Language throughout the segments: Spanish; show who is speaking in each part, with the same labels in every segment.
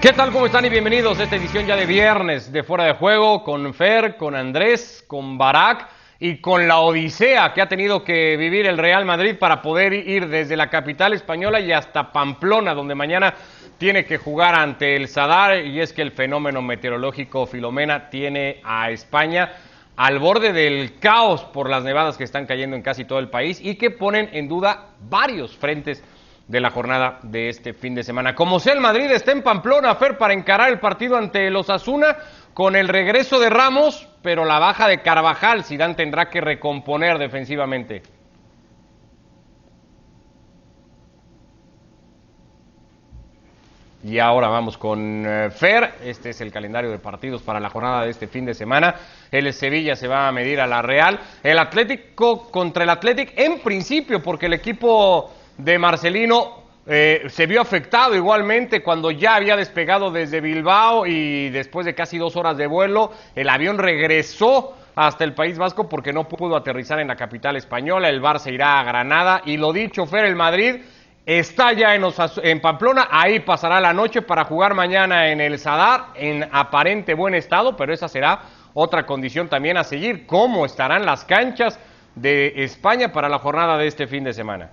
Speaker 1: ¿Qué tal? ¿Cómo están? Y bienvenidos a esta edición ya de viernes de Fuera de Juego con Fer, con Andrés, con Barak y con la odisea que ha tenido que vivir el Real Madrid para poder ir desde la capital española y hasta Pamplona, donde mañana tiene que jugar ante el Sadar y es que el fenómeno meteorológico Filomena tiene a España al borde del caos por las nevadas que están cayendo en casi todo el país y que ponen en duda varios frentes de la jornada de este fin de semana. Como sea, el Madrid está en Pamplona, Fer, para encarar el partido ante los Asuna con el regreso de Ramos, pero la baja de Carvajal, Zidane tendrá que recomponer defensivamente. Y ahora vamos con eh, Fer. Este es el calendario de partidos para la jornada de este fin de semana. El Sevilla se va a medir a la Real. El Atlético contra el Atlético en principio, porque el equipo de Marcelino eh, se vio afectado igualmente cuando ya había despegado desde Bilbao y después de casi dos horas de vuelo, el avión regresó hasta el País Vasco porque no pudo aterrizar en la capital española. El Barça irá a Granada y lo dicho, Fer, el Madrid está ya en, en Pamplona. Ahí pasará la noche para jugar mañana en el Sadar en aparente buen estado, pero esa será otra condición también a seguir. ¿Cómo estarán las canchas de España para la jornada de este fin de semana?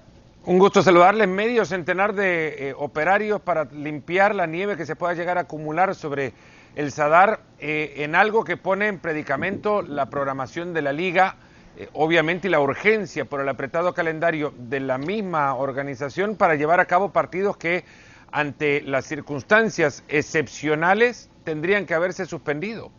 Speaker 2: Un gusto saludarles. Medio centenar de eh, operarios para limpiar la nieve que se pueda llegar a acumular sobre el Sadar eh, en algo que pone en predicamento la programación de la liga, eh, obviamente y la urgencia por el apretado calendario de la misma organización para llevar a cabo partidos que ante las circunstancias excepcionales tendrían que haberse suspendido.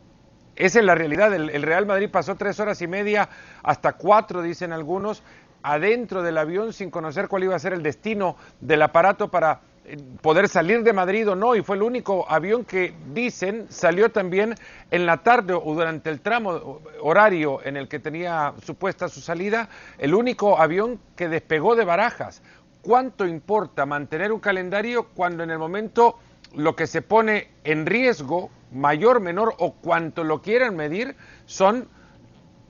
Speaker 2: Esa es la realidad. el Real Madrid pasó tres horas y media hasta cuatro, dicen algunos, adentro del avión sin conocer cuál iba a ser el destino del aparato para eh, poder salir de Madrid o no, y fue el único avión que dicen salió también en la tarde o durante el tramo horario en el que tenía supuesta su salida, el único avión que despegó de barajas. ¿Cuánto importa mantener un calendario cuando en el momento lo que se pone en riesgo, mayor, menor o cuanto lo quieran medir, son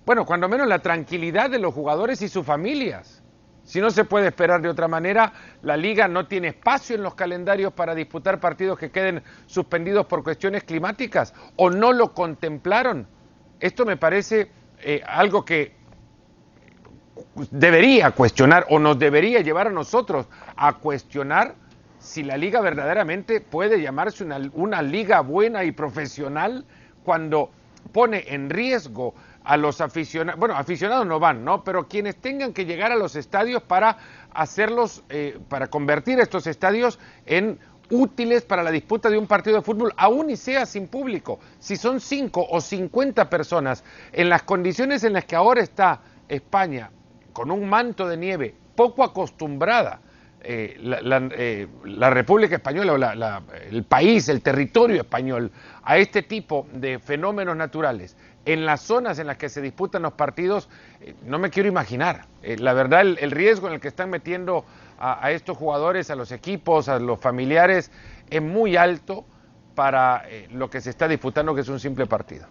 Speaker 2: bueno, cuando menos la tranquilidad de los jugadores y sus familias. Si no se puede esperar de otra manera, la liga no tiene espacio en los calendarios para disputar partidos que queden suspendidos por cuestiones climáticas o no lo contemplaron. Esto me parece eh, algo que debería cuestionar o nos debería llevar a nosotros a cuestionar si la liga verdaderamente puede llamarse una, una liga buena y profesional cuando pone en riesgo a los aficionados, bueno, aficionados no van, ¿no? Pero quienes tengan que llegar a los estadios para hacerlos, eh, para convertir estos estadios en útiles para la disputa de un partido de fútbol, aún y sea sin público. Si son cinco o cincuenta personas, en las condiciones en las que ahora está España, con un manto de nieve poco acostumbrada, eh, eh, la, República Española o el país, el territorio español, a este tipo de fenómenos naturales, en las zonas en las que se disputan los partidos, eh, no me quiero imaginar. Eh, la verdad, el, riesgo en el que están metiendo a, estos jugadores, a los equipos, a los familiares, es muy alto para eh, lo que se está disputando, que es un simple partido.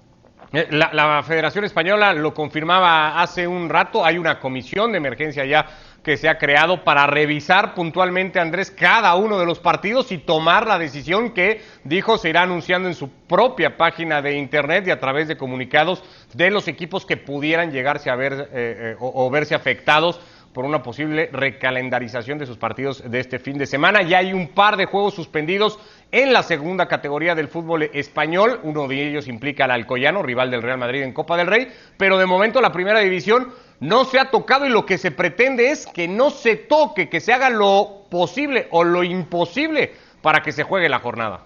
Speaker 1: La, la, Federación Española lo confirmaba hace un rato, hay una comisión de emergencia ya que se ha creado para revisar puntualmente, Andrés, cada uno de los partidos y tomar la decisión que dijo se irá anunciando en su propia página de internet y a través de comunicados de los equipos que pudieran llegarse a ver eh, eh, o, verse afectados por una posible recalendarización de sus partidos de este fin de semana. Ya hay un par de juegos suspendidos en la segunda categoría del fútbol español. Uno de ellos implica al Alcoyano, rival del Real Madrid en Copa del Rey. Pero de momento la primera división no se ha tocado y lo que se pretende es que no se toque, que se haga lo posible o lo imposible para que se juegue la jornada.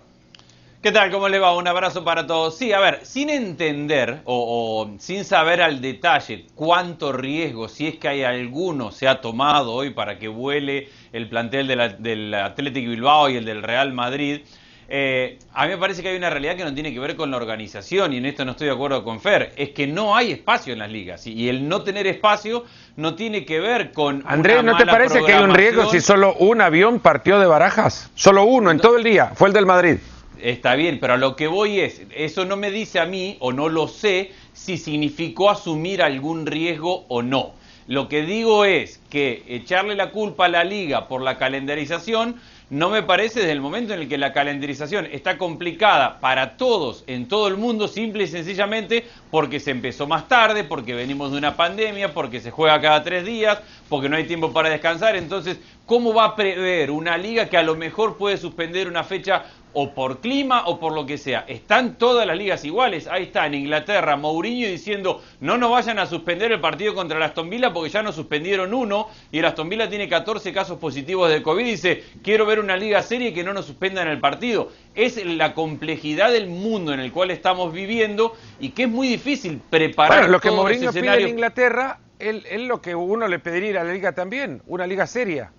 Speaker 3: ¿Qué tal? ¿Cómo le va? Un abrazo para todos. Sí, a ver, sin entender o, sin saber al detalle cuánto riesgo, si es que hay alguno, se ha tomado hoy para que vuele el plantel del Atlético Bilbao y el del Real Madrid, eh, a mí me parece que hay una realidad que no tiene que ver con la organización, y en esto no estoy de acuerdo con Fer, es que no hay espacio en las ligas, y el no tener espacio no tiene que ver con...
Speaker 2: Andrés, ¿no te parece que hay un riesgo si solo un avión partió de barajas? Solo uno en todo el día, fue el del Madrid.
Speaker 3: Está bien, pero a lo que voy es, eso no me dice a mí, o no lo sé, si significó asumir algún riesgo o no. Lo que digo es que echarle la culpa a la liga por la calendarización no me parece desde el momento en el que la calendarización está complicada para todos en todo el mundo, simple y sencillamente porque se empezó más tarde, porque venimos de una pandemia, porque se juega cada tres días, porque no hay tiempo para descansar. Entonces, ¿cómo va a prever una liga que a lo mejor puede suspender una fecha o por clima o por lo que sea. Están todas las ligas iguales. Ahí está en Inglaterra Mourinho diciendo no nos vayan a suspender el partido contra el Aston Villa porque ya nos suspendieron uno y el Aston Villa tiene 14 casos positivos de COVID. Dice quiero ver una liga seria y que no nos suspendan el partido. Es la complejidad del mundo en el cual estamos viviendo y que es muy difícil preparar.
Speaker 2: Bueno, lo que Mourinho pide en Inglaterra es lo que uno le pediría a la liga también, una liga seria.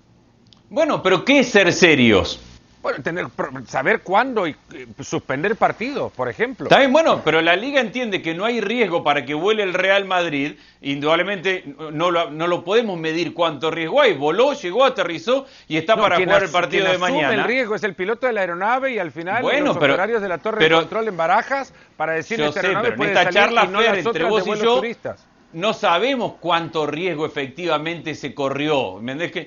Speaker 3: Bueno, pero ¿qué es ser serios?
Speaker 2: Bueno, tener, saber cuándo y suspender partidos, por ejemplo.
Speaker 3: Está bien, bueno, pero la liga entiende que no hay riesgo para que vuele el Real Madrid. Indudablemente no lo, no lo podemos medir cuánto riesgo hay. Voló, llegó, aterrizó y está para jugar el partido de mañana.
Speaker 2: El riesgo es el piloto de la aeronave y al final bueno, los pero, operarios de la torre de control en Barajas para decirle
Speaker 3: esta aeronave puede esta charla y no entre vos y yo, turistas no sabemos cuánto riesgo efectivamente se corrió.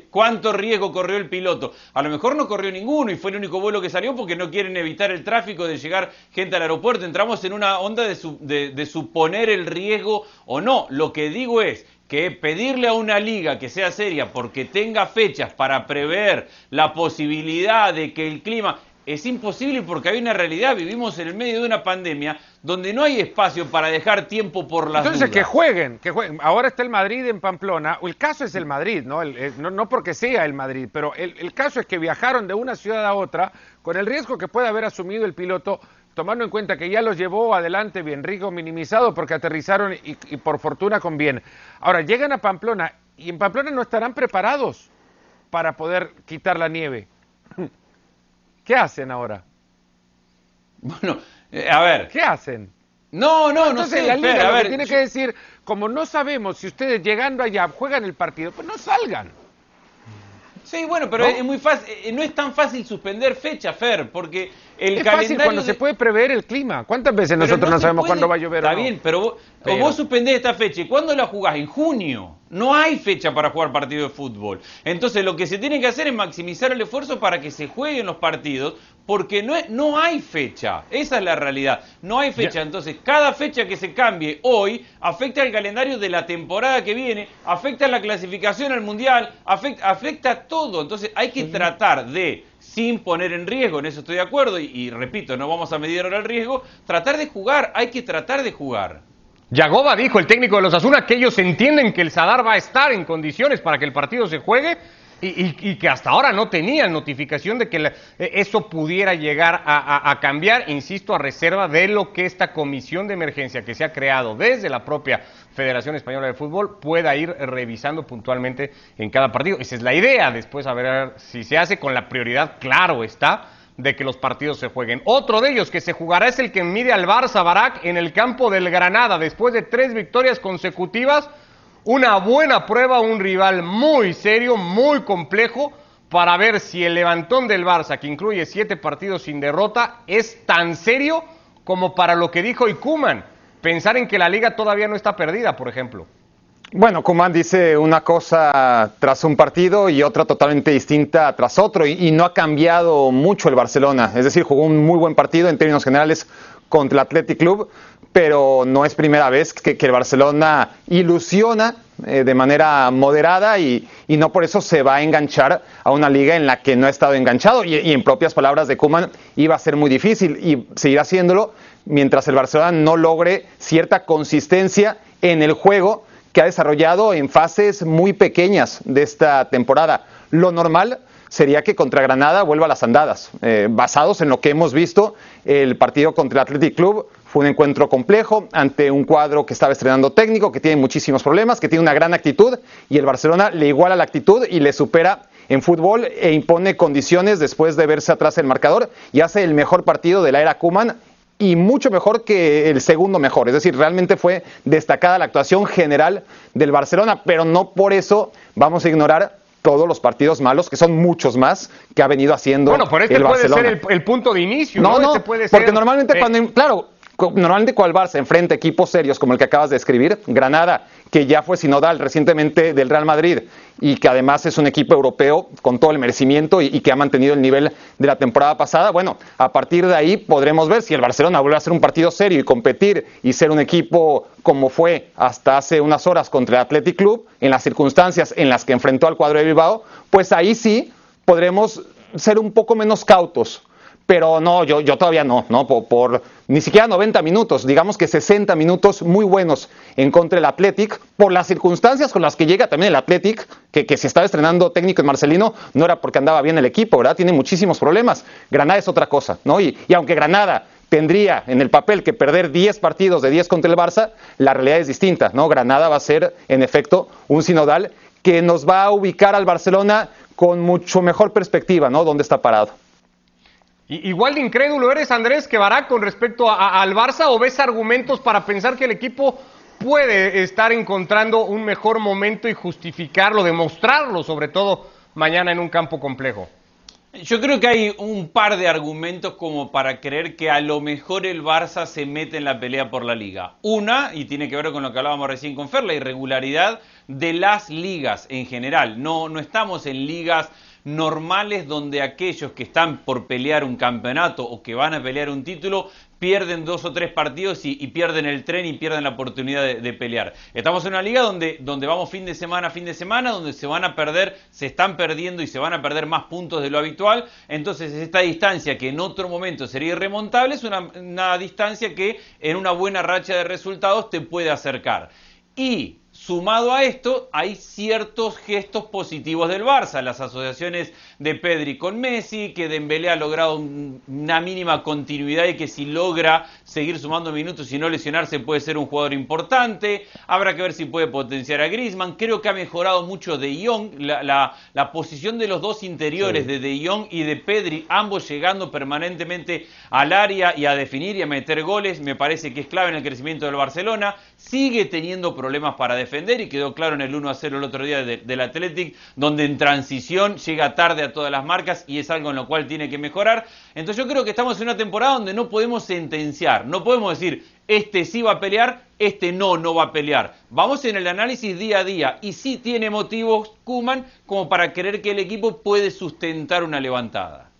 Speaker 3: ¿Cuánto riesgo corrió el piloto? A lo mejor no corrió ninguno y fue el único vuelo que salió porque no quieren evitar el tráfico de llegar gente al aeropuerto. Entramos en una onda de, de suponer el riesgo o no. Lo que digo es que pedirle a una liga que sea seria porque tenga fechas para prever la posibilidad de que el clima es imposible porque hay una realidad, vivimos en el medio de una pandemia donde no hay espacio para dejar tiempo por las
Speaker 2: Entonces que jueguen, que jueguen. Ahora está el Madrid en Pamplona, el caso es el Madrid, no, no, porque sea el Madrid, pero el, caso es que viajaron de una ciudad a otra con el riesgo que puede haber asumido el piloto, tomando en cuenta que ya los llevó adelante bien rico, minimizado porque aterrizaron y, y por fortuna con bien. Ahora llegan a Pamplona y en Pamplona no estarán preparados para poder quitar la nieve. ¿Qué hacen ahora?
Speaker 3: Bueno, eh, a ver.
Speaker 2: ¿Qué hacen?
Speaker 3: No, no, no sé.
Speaker 2: La liga lo que tiene que decir, como no sabemos si ustedes llegando allá juegan el partido, pues no salgan.
Speaker 3: Sí, bueno, pero es muy fácil, eh, no es tan fácil suspender fecha, Fer, porque el
Speaker 2: es
Speaker 3: calendario
Speaker 2: fácil cuando se puede prever el clima. ¿Cuántas veces nosotros no, sabemos cuándo va a llover?
Speaker 3: Está bien, pero vos, vos suspendés esta fecha. ¿Y cuándo la jugás? En junio. No hay fecha para jugar partido de fútbol. Entonces lo que se tiene que hacer es maximizar el esfuerzo para que se jueguen los partidos, porque no, no hay fecha. Esa es la realidad. No hay fecha. Entonces cada fecha que se cambie hoy afecta al calendario de la temporada que viene, afecta a la clasificación al mundial, afecta, afecta todo. Entonces hay que tratar de sin poner en riesgo, en eso estoy de acuerdo, y, y repito, no vamos a medir ahora el riesgo, tratar de jugar, hay que tratar de jugar.
Speaker 1: Yagoba dijo, el técnico de los Asuna, que ellos entienden que el Sadar va a estar en condiciones para que el partido se juegue y, que hasta ahora no tenían notificación de que e, eso pudiera llegar a, cambiar, insisto, a reserva de lo que esta comisión de emergencia que se ha creado desde la propia Federación Española de Fútbol pueda ir revisando puntualmente en cada partido. Esa es la idea, después a ver si se hace con la prioridad, claro está, de que los partidos se jueguen. Otro de ellos que se jugará es el que mide al Barça Barak en el campo del Granada después de tres victorias consecutivas. Una buena prueba, un rival muy serio, muy complejo para ver si el levantón del Barça, que incluye siete partidos sin derrota, es tan serio como para lo que dijo Ikuman, pensar en que la liga todavía no está perdida, por ejemplo.
Speaker 4: Bueno, Kuman dice una cosa tras un partido y otra totalmente distinta tras otro, y, no ha cambiado mucho el Barcelona. Es decir, jugó un muy buen partido en términos generales contra el Athletic Club, pero no es primera vez que, el Barcelona ilusiona eh, de manera moderada y, no por eso se va a enganchar a una liga en la que no ha estado enganchado. Y, y en propias palabras de Kuman, iba a ser muy difícil y seguirá haciéndolo mientras el Barcelona no logre cierta consistencia en el juego que ha desarrollado en fases muy pequeñas de esta temporada. Lo normal sería que contra Granada vuelva a las andadas. Eh, basados en lo que hemos visto, el partido contra el Athletic Club fue un encuentro complejo ante un cuadro que estaba estrenando técnico, que tiene muchísimos problemas, que tiene una gran actitud y el Barcelona le iguala la actitud y le supera en fútbol e impone condiciones después de verse atrás el marcador y hace el mejor partido de la era Kuman y mucho mejor que el segundo mejor. Es decir, realmente fue destacada la actuación general del Barcelona, pero no por eso vamos a ignorar todos los partidos malos, que son muchos más, que ha venido haciendo
Speaker 1: bueno, por este puede ser el, punto de inicio.
Speaker 4: No, no, este puede porque normalmente cuando, claro, Normalmente cuando el Barça enfrenta equipos serios como el que acabas de escribir, Granada, que ya fue sinodal recientemente del Real Madrid y que además es un equipo europeo con todo el merecimiento y, que ha mantenido el nivel de la temporada pasada, bueno, a partir de ahí podremos ver si el Barcelona vuelve a ser un partido serio y competir y ser un equipo como fue hasta hace unas horas contra el Athletic Club, en las circunstancias en las que enfrentó al cuadro de Bilbao, pues ahí sí podremos ser un poco menos cautos pero no, yo, yo todavía no, no por, ni siquiera 90 minutos, digamos que 60 minutos muy buenos en contra del Athletic, por las circunstancias con las que llega también el Athletic, que, que se estaba estrenando técnico en Marcelino, no era porque andaba bien el equipo, ¿verdad? Tiene muchísimos problemas. Granada es otra cosa, ¿no? Y, y aunque Granada tendría en el papel que perder 10 partidos de 10 contra el Barça, la realidad es distinta, ¿no? Granada va a ser, en efecto, un sinodal que nos va a ubicar al Barcelona con mucho mejor perspectiva, ¿no? ¿Dónde está parado?
Speaker 1: Igual de incrédulo eres, Andrés, que con respecto al Barça o ves argumentos para pensar que el equipo puede estar encontrando un mejor momento y justificarlo, demostrarlo, sobre todo mañana en un campo complejo.
Speaker 3: Yo creo que hay un par de argumentos como para creer que a lo mejor el Barça se mete en la pelea por la liga. Una, y tiene que ver con lo que hablábamos recién con Fer, la irregularidad de las ligas en general. No, no estamos en ligas normales donde aquellos que están por pelear un campeonato o que van a pelear un título pierden dos o tres partidos y, pierden el tren y pierden la oportunidad de, pelear. Estamos en una liga donde, donde vamos fin de semana a fin de semana, donde se van a perder, se están perdiendo y se van a perder más puntos de lo habitual. Entonces esta distancia que en otro momento sería irremontable es una, una distancia que en una buena racha de resultados te puede acercar. Y Sumado a esto, hay ciertos gestos positivos del Barça, las asociaciones de Pedri con Messi, que Dembélé ha logrado una mínima continuidad y que si logra seguir sumando minutos y no lesionarse puede ser un jugador importante. Habrá que ver si puede potenciar a Griezmann. Creo que ha mejorado mucho De Jong, la, posición de los dos interiores de De Jong y de Pedri, ambos llegando permanentemente al área y a definir y a meter goles, me parece que es clave en el crecimiento del Barcelona. Sigue teniendo problemas para defender y quedó claro en el 1 a 0 el otro día del Athletic, donde en transición llega tarde a todas las marcas y es algo en lo cual tiene que mejorar. Entonces yo creo que estamos en una temporada donde no podemos sentenciar, no podemos decir este sí va a pelear, este no, no va a pelear. Vamos en el análisis día a día y sí tiene motivos Kuman como para creer que el equipo puede sustentar una levantada.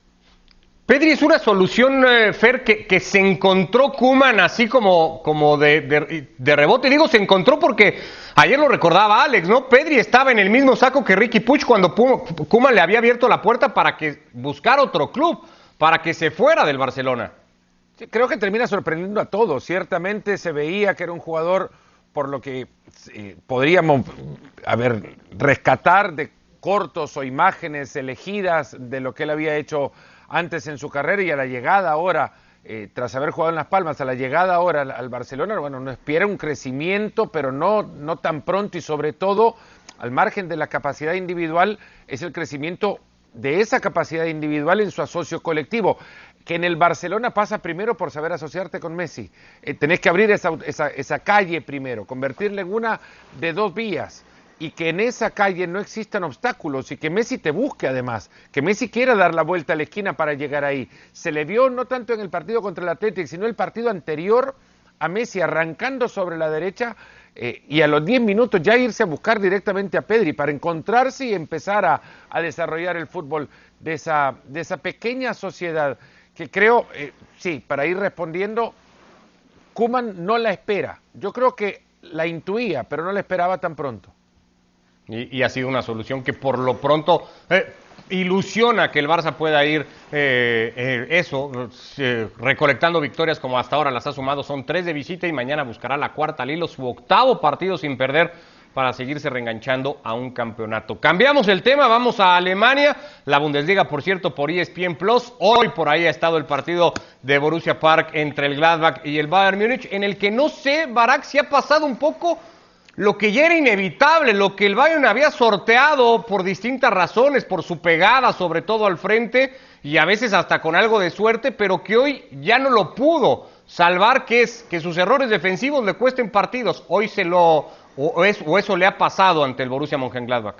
Speaker 1: Pedri es una solución, eh, Fer, que, se encontró Kuman así como, como de, de, rebote. Digo, se encontró porque ayer lo recordaba Alex, ¿no? Pedri estaba en el mismo saco que Ricky Puch cuando Kuman le había abierto la puerta para que buscara otro club, para que se fuera del Barcelona.
Speaker 2: creo que termina sorprendiendo a todos. Ciertamente se veía que era un jugador por lo que eh, podríamos, a ver, rescatar de cortos o imágenes elegidas de lo que él había hecho antes en su carrera y a la llegada ahora, eh, tras haber jugado en Las Palmas, a la llegada ahora al, Barcelona, bueno, no espera un crecimiento, pero no, no tan pronto y sobre todo, al margen de la capacidad individual, es el crecimiento de esa capacidad individual en su asocio colectivo que en el Barcelona pasa primero por saber asociarte con Messi. Eh, tenés que abrir esa, esa, esa, calle primero, convertirla en una de dos vías y que en esa calle no existan obstáculos y que Messi te busque además, que Messi quiera dar la vuelta a la esquina para llegar ahí. Se le vio no tanto en el partido contra el Atlético, sino el partido anterior a Messi arrancando sobre la derecha eh, y a los 10 minutos ya irse a buscar directamente a Pedri para encontrarse y empezar a, desarrollar el fútbol de esa, pequeña sociedad que creo, eh, sí, para ir respondiendo, Kuman no la espera. Yo creo que la intuía, pero no la esperaba tan pronto.
Speaker 1: Y, ha sido una solución que por lo pronto eh, ilusiona que el Barça pueda ir eh, eh, eso, recolectando victorias como hasta ahora las ha sumado. Son tres de visita y mañana buscará la cuarta Lilo, su octavo partido sin perder para seguirse reenganchando a un campeonato. Cambiamos el tema, vamos a Alemania, la Bundesliga, por cierto, por ESPN Plus. Hoy por ahí ha estado el partido de Borussia Park entre el Gladbach y el Bayern Múnich, en el que no sé, Barak, si ha pasado un poco lo que ya era inevitable, lo que el Bayern había sorteado por distintas razones, por su pegada sobre todo al frente y a veces hasta con algo de suerte, pero que hoy ya no lo pudo salvar, que es que sus errores defensivos le cuesten partidos. Hoy se lo, o, eso le ha pasado ante el Borussia Mönchengladbach.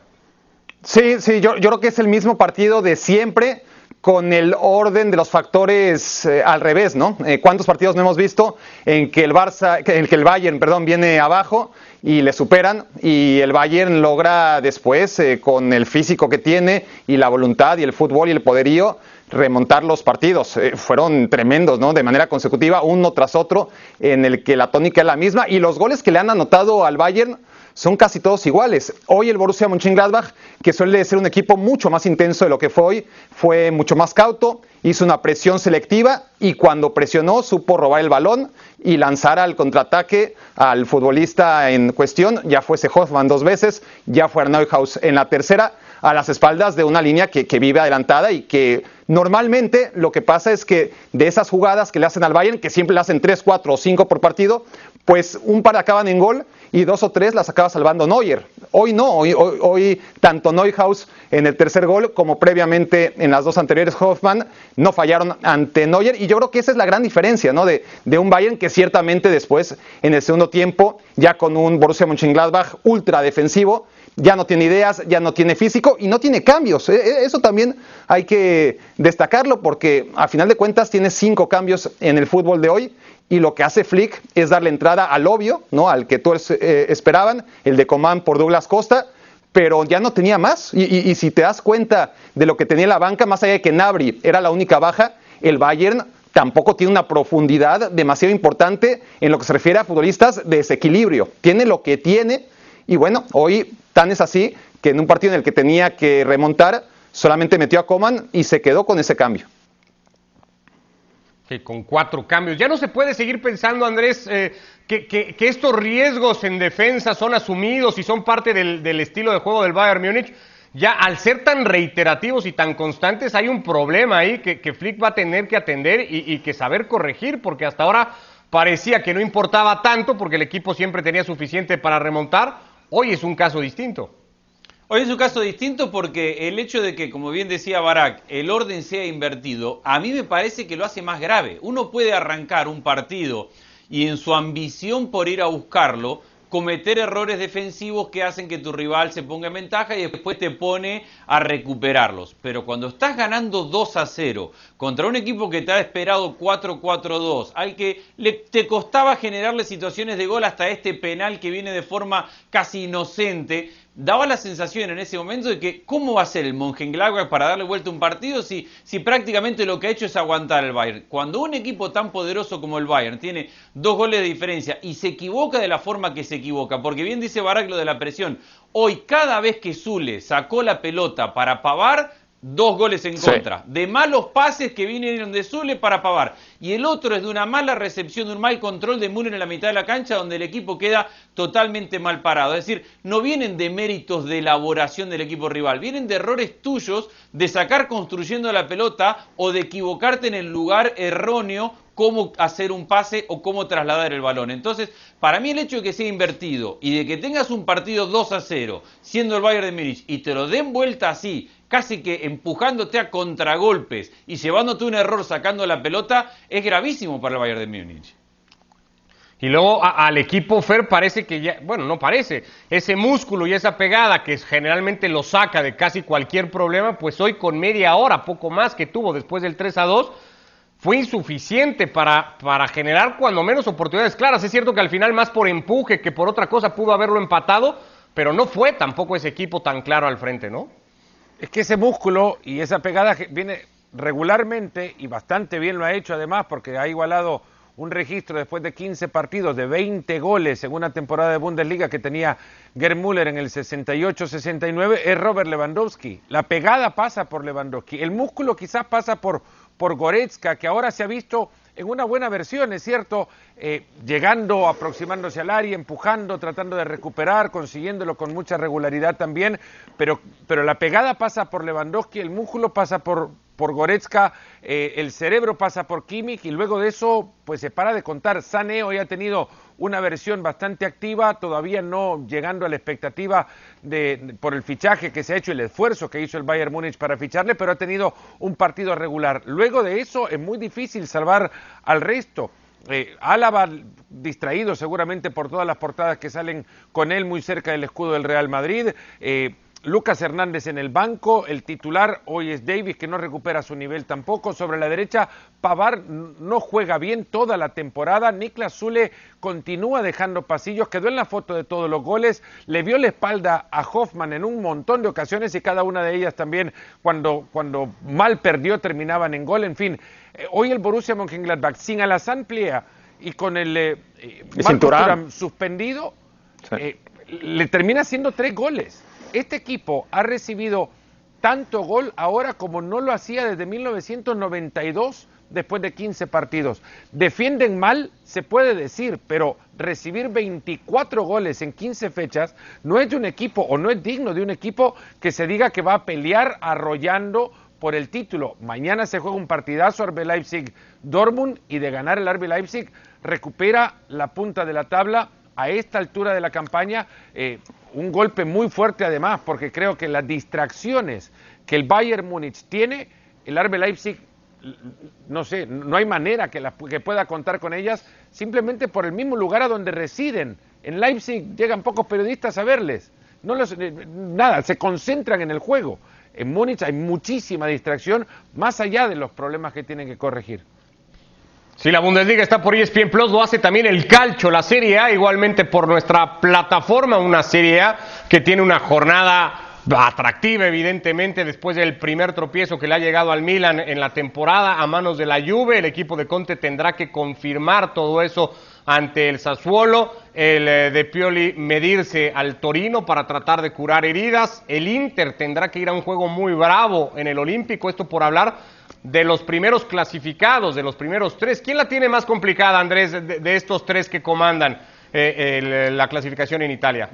Speaker 4: Sí, sí, yo, yo creo que es el mismo partido de siempre con el orden de los factores eh, al revés, ¿no? Eh, ¿Cuántos partidos no hemos visto en que el Barça, en que el Bayern, perdón, viene abajo y le superan y el Bayern logra después, eh, con el físico que tiene y la voluntad y el fútbol y el poderío, remontar los partidos. fueron tremendos, ¿no? De manera consecutiva, uno tras otro, en el que la tónica es la misma y los goles que le han anotado al Bayern son casi todos iguales. Hoy el Borussia Mönchengladbach, que suele ser un equipo mucho más intenso de lo que fue hoy, fue mucho más cauto, hizo una presión selectiva y cuando presionó supo robar el balón y lanzar al contraataque al futbolista en cuestión, ya fuese Hoffman dos veces, ya fue Neuhaus en la tercera, a las espaldas de una línea que, que, vive adelantada y que normalmente lo que pasa es que de esas jugadas que le hacen al Bayern, que siempre le hacen 3, 4 o 5 por partido, pues un par acaban en gol y dos o tres las acaba salvando Neuer. Hoy no, hoy, hoy, tanto Neuhaus en el tercer gol como previamente en las dos anteriores Hoffman no fallaron ante Neuer y yo creo que esa es la gran diferencia ¿no? de, de un Bayern que ciertamente después en el segundo tiempo ya con un Borussia Mönchengladbach ultra defensivo ya no tiene ideas, ya no tiene físico y no tiene cambios. E, e, eso también hay que destacarlo porque a final de cuentas tiene cinco cambios en el fútbol de hoy y lo que hace Flick es darle entrada al obvio, ¿no? al que todos eh, esperaban, el de Coman por Douglas Costa, pero ya no tenía más. Y, si te das cuenta de lo que tenía la banca, más allá de que Nabri era la única baja, el Bayern tampoco tiene una profundidad demasiado importante en lo que se refiere a futbolistas de desequilibrio. Tiene lo que tiene y bueno, hoy tan es así que en un partido en el que tenía que remontar, solamente metió a Coman y se quedó con ese cambio
Speaker 1: con cuatro cambios. Ya no se puede seguir pensando, Andrés, eh, que, estos riesgos en defensa son asumidos y son parte del, estilo de juego del Bayern Múnich. Ya al ser tan reiterativos y tan constantes, hay un problema ahí que, Flick va a tener que atender y que saber corregir, porque hasta ahora parecía que no importaba tanto porque el equipo siempre tenía suficiente para remontar. Hoy es un caso distinto.
Speaker 3: Hoy es un caso distinto porque el hecho de que, como bien decía Barak, el orden sea invertido, a mí me parece que lo hace más grave. Uno puede arrancar un partido y en su ambición por ir a buscarlo, cometer errores defensivos que hacen que tu rival se ponga en ventaja y después te pone a recuperarlos. Pero cuando estás ganando 2 a 0 contra un equipo que te ha esperado 4-4-2, al que le, te costaba generarle situaciones de gol hasta este penal que viene de forma casi inocente, daba la sensación en ese momento de que cómo va a ser el Mönchengladbach para darle vuelta a un partido si, si prácticamente lo que ha hecho es aguantar el Bayern. Cuando un equipo tan poderoso como el Bayern tiene dos goles de diferencia y se equivoca de la forma que se equivoca, porque bien dice Barak lo de la presión, hoy cada vez que Zule sacó la pelota para pavar, dos goles en contra. De malos pases que vinieron de Zule para Pavar. Y el otro es de una mala recepción, de un mal control de Müller en la mitad de la cancha, donde el equipo queda totalmente mal parado. Es decir, no vienen de méritos de elaboración del equipo rival, vienen de errores tuyos de sacar construyendo la pelota o de equivocarte en el lugar erróneo cómo hacer un pase o cómo trasladar el balón. Entonces, para mí el hecho de que sea invertido y de que tengas un partido 2 a 0, siendo el Bayern de Múnich, y te lo den vuelta así, casi que empujándote a contragolpes y llevándote un error sacando la pelota, es gravísimo para el Bayern de Múnich.
Speaker 1: Y luego al equipo Fer parece que ya, bueno, no parece, ese músculo y esa pegada que generalmente lo saca de casi cualquier problema, pues hoy con media hora, poco más que tuvo después del 3 a 2, fue insuficiente para, para generar cuando menos oportunidades claras. Es cierto que al final más por empuje que por otra cosa pudo haberlo empatado, pero no fue tampoco ese equipo tan claro al frente, ¿no?
Speaker 2: Es que ese músculo y esa pegada viene regularmente y bastante bien lo ha hecho además porque ha igualado un registro después de 15 partidos de 20 goles en una temporada de Bundesliga que tenía Gerd Müller en el 68-69 es Robert Lewandowski. La pegada pasa por Lewandowski. El músculo quizás pasa por, por Goretzka, que ahora se ha visto en una buena versión, es cierto, eh, llegando, aproximándose al área, empujando, tratando de recuperar, consiguiéndolo con mucha regularidad también, pero, pero la pegada pasa por Lewandowski, el músculo pasa por, por Goretzka, eh, el cerebro pasa por Kimmich y luego de eso pues se para de contar. Sané hoy ha tenido una versión bastante activa, todavía no llegando a la expectativa de, por el fichaje que se ha hecho, el esfuerzo que hizo el Bayern Múnich para ficharle, pero ha tenido un partido regular. Luego de eso es muy difícil salvar al resto. Eh, Álava distraído seguramente por todas las portadas que salen con él muy cerca del escudo del Real Madrid. Eh, Lucas Hernández en el banco, el titular hoy es Davis que no recupera su nivel tampoco. Sobre la derecha, Pavar no juega bien toda la temporada. Niklas Zule continúa dejando pasillos, quedó en la foto de todos los goles, le vio la espalda a Hoffman en un montón de ocasiones y cada una de ellas también cuando, cuando mal perdió terminaban en gol. En fin, eh, hoy el Borussia Mönchengladbach sin Alassane Plea y con el eh, eh suspendido, eh, le termina haciendo tres goles. Este equipo ha recibido tanto gol ahora como no lo hacía desde 1992 después de 15 partidos. Defienden mal, se puede decir, pero recibir 24 goles en 15 fechas no es de un equipo o no es digno de un equipo que se diga que va a pelear arrollando por el título. Mañana se juega un partidazo RB Leipzig Dortmund y de ganar el RB Leipzig recupera la punta de la tabla a esta altura de la campaña. Eh, un golpe muy fuerte además, porque creo que las distracciones que el Bayern Múnich tiene, el RB Leipzig, no sé, no hay manera que, que pueda contar con ellas, simplemente por el mismo lugar a donde residen. En Leipzig llegan pocos periodistas a verles. No los, eh, nada, se concentran en el juego. En Múnich hay muchísima distracción, más allá de los problemas que tienen que corregir.
Speaker 1: Si la Bundesliga está por ESPN Plus, lo hace también el Calcio, la Serie A, igualmente por nuestra plataforma, una Serie A que tiene una jornada atractiva, evidentemente, después del primer tropiezo que le ha llegado al Milan en la temporada a manos de la Juve. El equipo de Conte tendrá que confirmar todo eso ante el Sassuolo, el eh, de Pioli medirse al Torino para tratar de curar heridas. El Inter tendrá que ir a un juego muy bravo en el Olímpico, esto por hablar de los primeros clasificados, de los primeros tres. ¿Quién la tiene más complicada, Andrés, de, estos tres que comandan eh, la clasificación en Italia?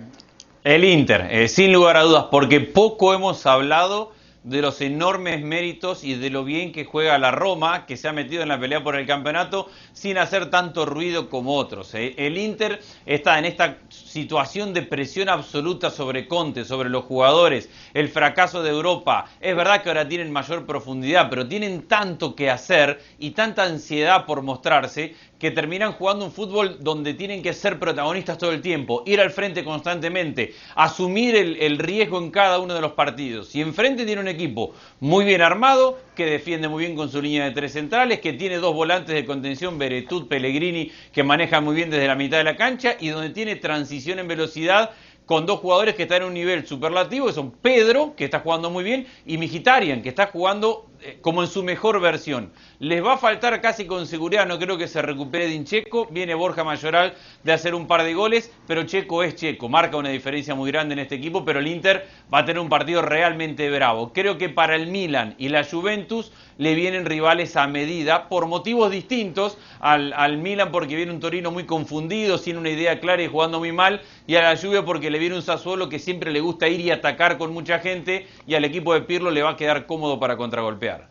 Speaker 3: El Inter, eh, sin lugar a dudas, porque poco hemos hablado de los enormes méritos y de lo bien que juega la Roma, que se ha metido en la pelea por el campeonato sin hacer tanto ruido como otros. ¿eh? El Inter está en esta situación de presión absoluta sobre Conte, sobre los jugadores, el fracaso de Europa. Es verdad que ahora tienen mayor profundidad, pero tienen tanto que hacer y tanta ansiedad por mostrarse que terminan jugando un fútbol donde tienen que ser protagonistas todo el tiempo, ir al frente constantemente, asumir el, riesgo en cada uno de los partidos. Y enfrente tiene un equipo muy bien armado, que defiende muy bien con su línea de tres centrales, que tiene dos volantes de contención, Beretut, Pellegrini, que maneja muy bien desde la mitad de la cancha y donde tiene transición en velocidad con dos jugadores que están en un nivel superlativo, que son Pedro, que está jugando muy bien, y Migitarian, que está jugando eh, como en su mejor versión. Les va a faltar casi con seguridad, no creo que se recupere Dincheco. Viene Borja Mayoral de hacer un par de goles, pero Checo es Checo. Marca una diferencia muy grande en este equipo, pero el Inter va a tener un partido realmente bravo. Creo que para el Milan y la Juventus le vienen rivales a medida por motivos distintos al, al Milan porque viene un Torino muy confundido, sin una idea clara y jugando muy mal, y a la Juve porque le viene un Sassuolo que siempre le gusta ir y atacar con mucha gente y al equipo de Pirlo le va a quedar cómodo para contragolpear.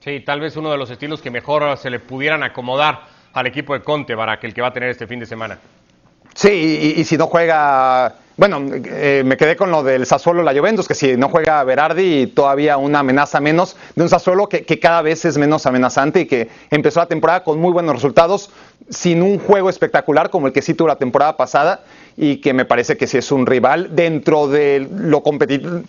Speaker 1: Sí, tal vez uno de los estilos que mejor se le pudieran acomodar al equipo de Conte para que el que va a tener este fin de semana.
Speaker 4: Sí, y, si no juega, bueno, eh, me quedé con lo del Sassuolo la Juventus, que si no juega Berardi, todavía una amenaza menos de un Sassuolo que, que, cada vez es menos amenazante y que empezó la temporada con muy buenos resultados, sin un juego espectacular como el que sí tuvo la temporada pasada y que me parece que sí es un rival dentro de lo,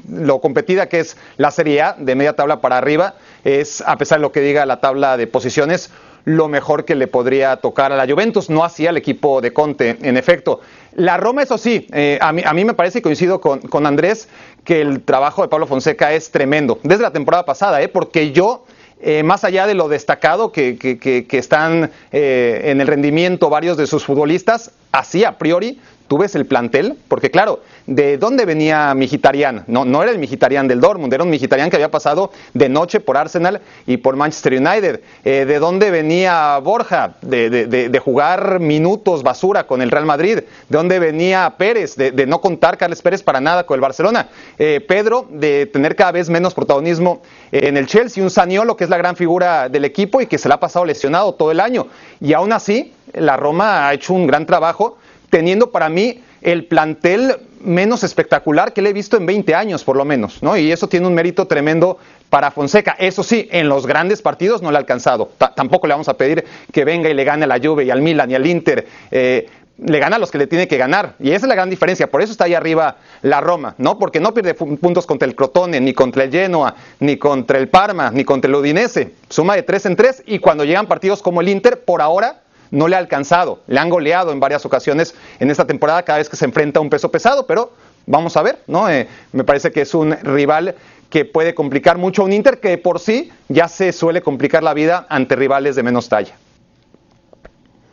Speaker 4: lo competida que es la Serie A, de media tabla para arriba, es, a pesar de lo que diga la tabla de posiciones, lo mejor que le podría tocar a la Juventus, no hacía el equipo de Conte, en efecto. La Roma, eso sí, eh, a, mí, a, mí, me parece, y coincido con, con, Andrés, que el trabajo de Pablo Fonseca es tremendo, desde la temporada pasada, ¿eh? porque yo... Eh, más allá de lo destacado que, que, que, están eh, en el rendimiento varios de sus futbolistas, así a priori tú ves el plantel, porque claro, ¿de dónde venía Mijitarian? No, no era el Mijitarian del Dortmund, era un Mijitarian que había pasado de noche por Arsenal y por Manchester United. Eh, ¿De dónde venía Borja? De, jugar minutos basura con el Real Madrid. ¿De dónde venía Pérez? De, no contar Carles Pérez para nada con el Barcelona. Eh, Pedro, de tener cada vez menos protagonismo en el Chelsea. Un Saniolo, que es la gran figura del equipo y que se le ha pasado lesionado todo el año. Y aún así, la Roma ha hecho un gran trabajo teniendo para mí el plantel menos espectacular que le he visto en 20 años, por lo menos, ¿no? Y eso tiene un mérito tremendo para Fonseca. Eso sí, en los grandes partidos no le ha alcanzado. tampoco le vamos a pedir que venga y le gane a la Juve y al Milan y al Inter. Eh, le gana a los que le tiene que ganar. Y esa es la gran diferencia. Por eso está ahí arriba la Roma, ¿no? Porque no pierde puntos contra el Crotone, ni contra el Genoa, ni contra el Parma, ni contra el Udinese. Suma de tres en tres y cuando llegan partidos como el Inter, por ahora no le ha alcanzado. Le han goleado en varias ocasiones en esta temporada cada vez que se enfrenta a un peso pesado, pero vamos a ver, ¿no? Eh, me parece que es un rival que puede complicar mucho a un Inter que por sí ya se suele complicar la vida ante rivales de menos talla.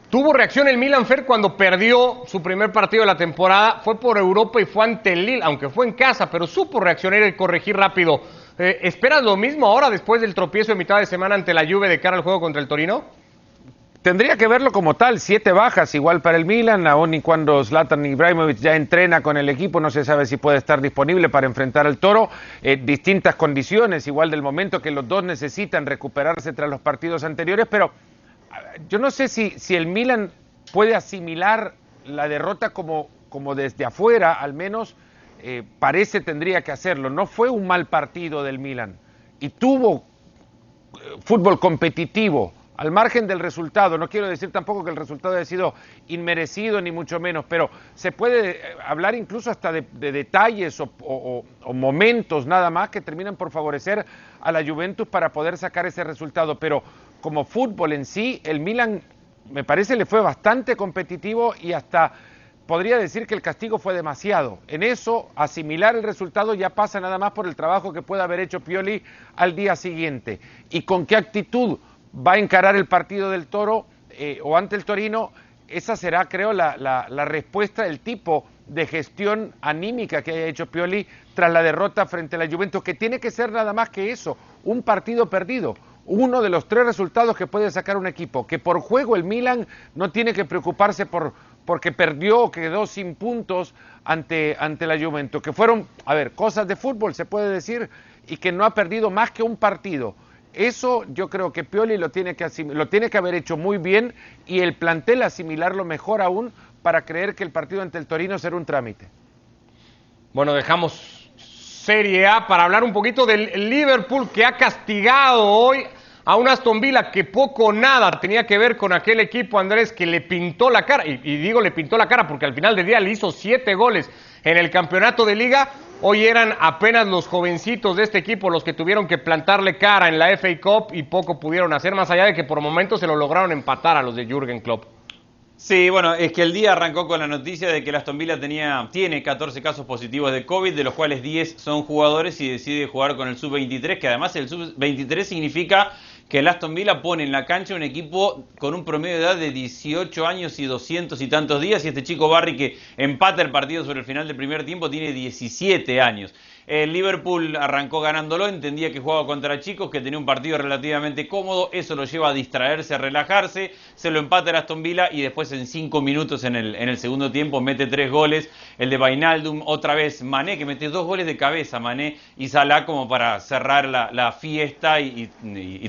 Speaker 1: Tuvo reacción el Milan Fer cuando perdió su primer partido de la temporada. Fue por Europa y fue ante el Lille, aunque fue en casa, pero supo reaccionar y corregir rápido. Eh, ¿Esperas lo mismo ahora después del tropiezo de mitad de semana ante la Juve de cara al juego contra el Torino?
Speaker 2: Tendría que verlo como tal, siete bajas igual para el Milan, aún y cuando Zlatan Ibrahimovic ya entrena con el equipo, no se sabe si puede estar disponible para enfrentar al Toro, eh, distintas condiciones, igual del momento que los dos necesitan recuperarse tras los partidos anteriores, pero yo no sé si, si el Milan puede asimilar la derrota como, como desde afuera, al menos eh, parece tendría que hacerlo. No fue un mal partido del Milan y tuvo eh, fútbol competitivo. Al margen del resultado, no quiero decir tampoco que el resultado haya sido inmerecido ni mucho menos, pero se puede eh, hablar incluso hasta de, detalles o, momentos nada más que terminan por favorecer a la Juventus para poder sacar ese resultado. Pero como fútbol en sí, el Milan me parece le fue bastante competitivo y hasta podría decir que el castigo fue demasiado. En eso, asimilar el resultado ya pasa nada más por el trabajo que puede haber hecho Pioli al día siguiente. Y con qué actitud va a encarar el partido del Toro eh, o ante el Torino, esa será, creo, la, la respuesta, el tipo de gestión anímica que haya hecho Pioli tras la derrota frente a la Juventus, que tiene que ser nada más que eso, un partido perdido uno de los tres resultados que puede sacar un equipo, que por juego el Milan no tiene que preocuparse por porque perdió o quedó sin puntos ante, ante la Juventus, que fueron, a ver, cosas de fútbol se puede decir, y que no ha perdido más que un partido. Eso yo creo que Pioli lo tiene que, lo tiene que haber hecho muy bien y el plantel asimilarlo mejor aún para creer que el partido ante el Torino será un trámite.
Speaker 1: Bueno, dejamos Serie A para hablar un poquito del Liverpool que ha castigado hoy a un Aston Villa que poco o nada tenía que ver con aquel equipo, Andrés, que le pintó la cara, y, digo le pintó la cara porque al final del día le hizo siete goles en el campeonato de liga. Hoy eran apenas los jovencitos de este equipo los que tuvieron que plantarle cara en la FA Cup y poco pudieron hacer, más allá de que por momentos se lo lograron empatar a los de Jürgen Klopp.
Speaker 3: Sí, bueno, es que el día arrancó con la noticia de que el Aston Villa tenía, tiene 14 casos positivos de COVID, de los cuales 10 son jugadores y decide jugar con el sub-23, que además el sub-23 significa que el Aston Villa pone en la cancha un equipo con un promedio de edad de 18 años y 200 y tantos días y este chico Barry que empata el partido sobre el final del primer tiempo tiene 17 años. El Liverpool arrancó ganándolo, entendía que jugaba contra chicos, que tenía un partido relativamente cómodo, eso lo lleva a distraerse, a relajarse, se lo empata el Aston Villa y después en cinco minutos en el, segundo tiempo mete tres goles, el de Vainaldum, otra vez Mané, que mete dos goles de cabeza, Mané y Salah como para cerrar la, fiesta y,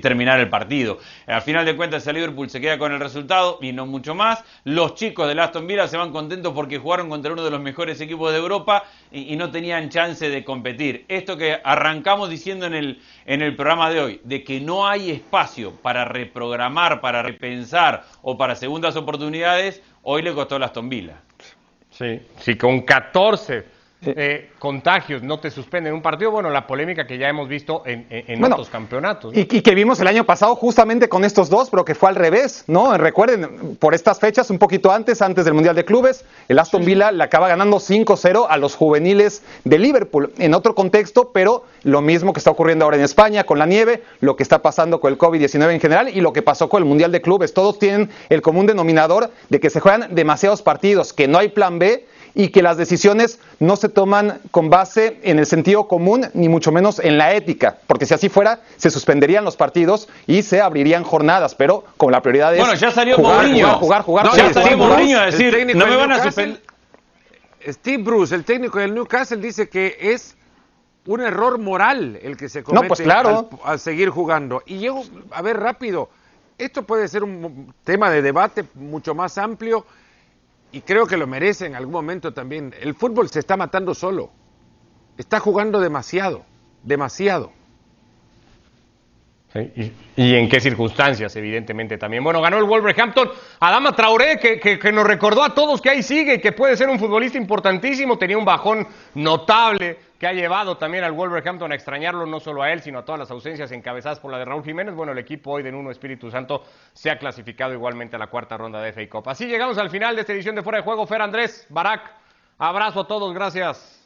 Speaker 3: terminar el partido. Al final de cuentas el Liverpool se queda con el resultado y no mucho más, los chicos del Aston Villa se van contentos porque jugaron contra uno de los mejores equipos de Europa y no tenían chance de competir esto que arrancamos diciendo en el, en el programa de hoy, de que no hay espacio para reprogramar, para repensar o para segundas oportunidades, hoy le costó la Aston Villa.
Speaker 1: Sí, sí, con 14 eh, contagios no te suspenden un partido, bueno, la polémica que ya hemos visto en, otros campeonatos.
Speaker 4: Y, que vimos el año pasado justamente con estos dos, pero que fue al revés, ¿no? Recuerden, por estas fechas, un poquito antes, antes del Mundial de Clubes, el Aston Villa le acaba ganando 5-0 a los juveniles de Liverpool, en otro contexto, pero lo mismo que está ocurriendo ahora en España con la nieve, lo que está pasando con el COVID-19 en general y lo que pasó con el Mundial de Clubes. Todos tienen el común denominador de que se juegan demasiados partidos, que no hay plan B y que las decisiones no se toman con base en el sentido común ni mucho menos en la ética, porque si así fuera se suspenderían los partidos y se abrirían jornadas, pero como la prioridad es
Speaker 3: bueno, ya salió jugar,
Speaker 4: jugar, jugar,
Speaker 3: no, ya salió Mourinho a decir, no me van a suspender.
Speaker 2: Steve Bruce, el técnico del Newcastle, dice que es un error moral el que se comete
Speaker 4: pues claro.
Speaker 2: al, seguir jugando. Y llego, a ver, rápido, esto puede ser un tema de debate mucho más amplio y creo que lo merece en algún momento también. El fútbol se está matando solo. Está jugando demasiado, demasiado.
Speaker 1: Y, y, en qué circunstancias, evidentemente también. Bueno, ganó el Wolverhampton. Adama Traoré, que, que, que, nos recordó a todos que ahí sigue que puede ser un futbolista importantísimo. Tenía un bajón notable que ha llevado también al Wolverhampton a extrañarlo, no solo a él, sino a todas las ausencias encabezadas por la de Raúl Jiménez. Bueno, el equipo hoy de Nuno Espíritu Santo se ha clasificado igualmente a la cuarta ronda de FA Cup. Así llegamos al final de esta edición de Fuera de Juego. Fer Andrés, Barak, abrazo a todos, gracias.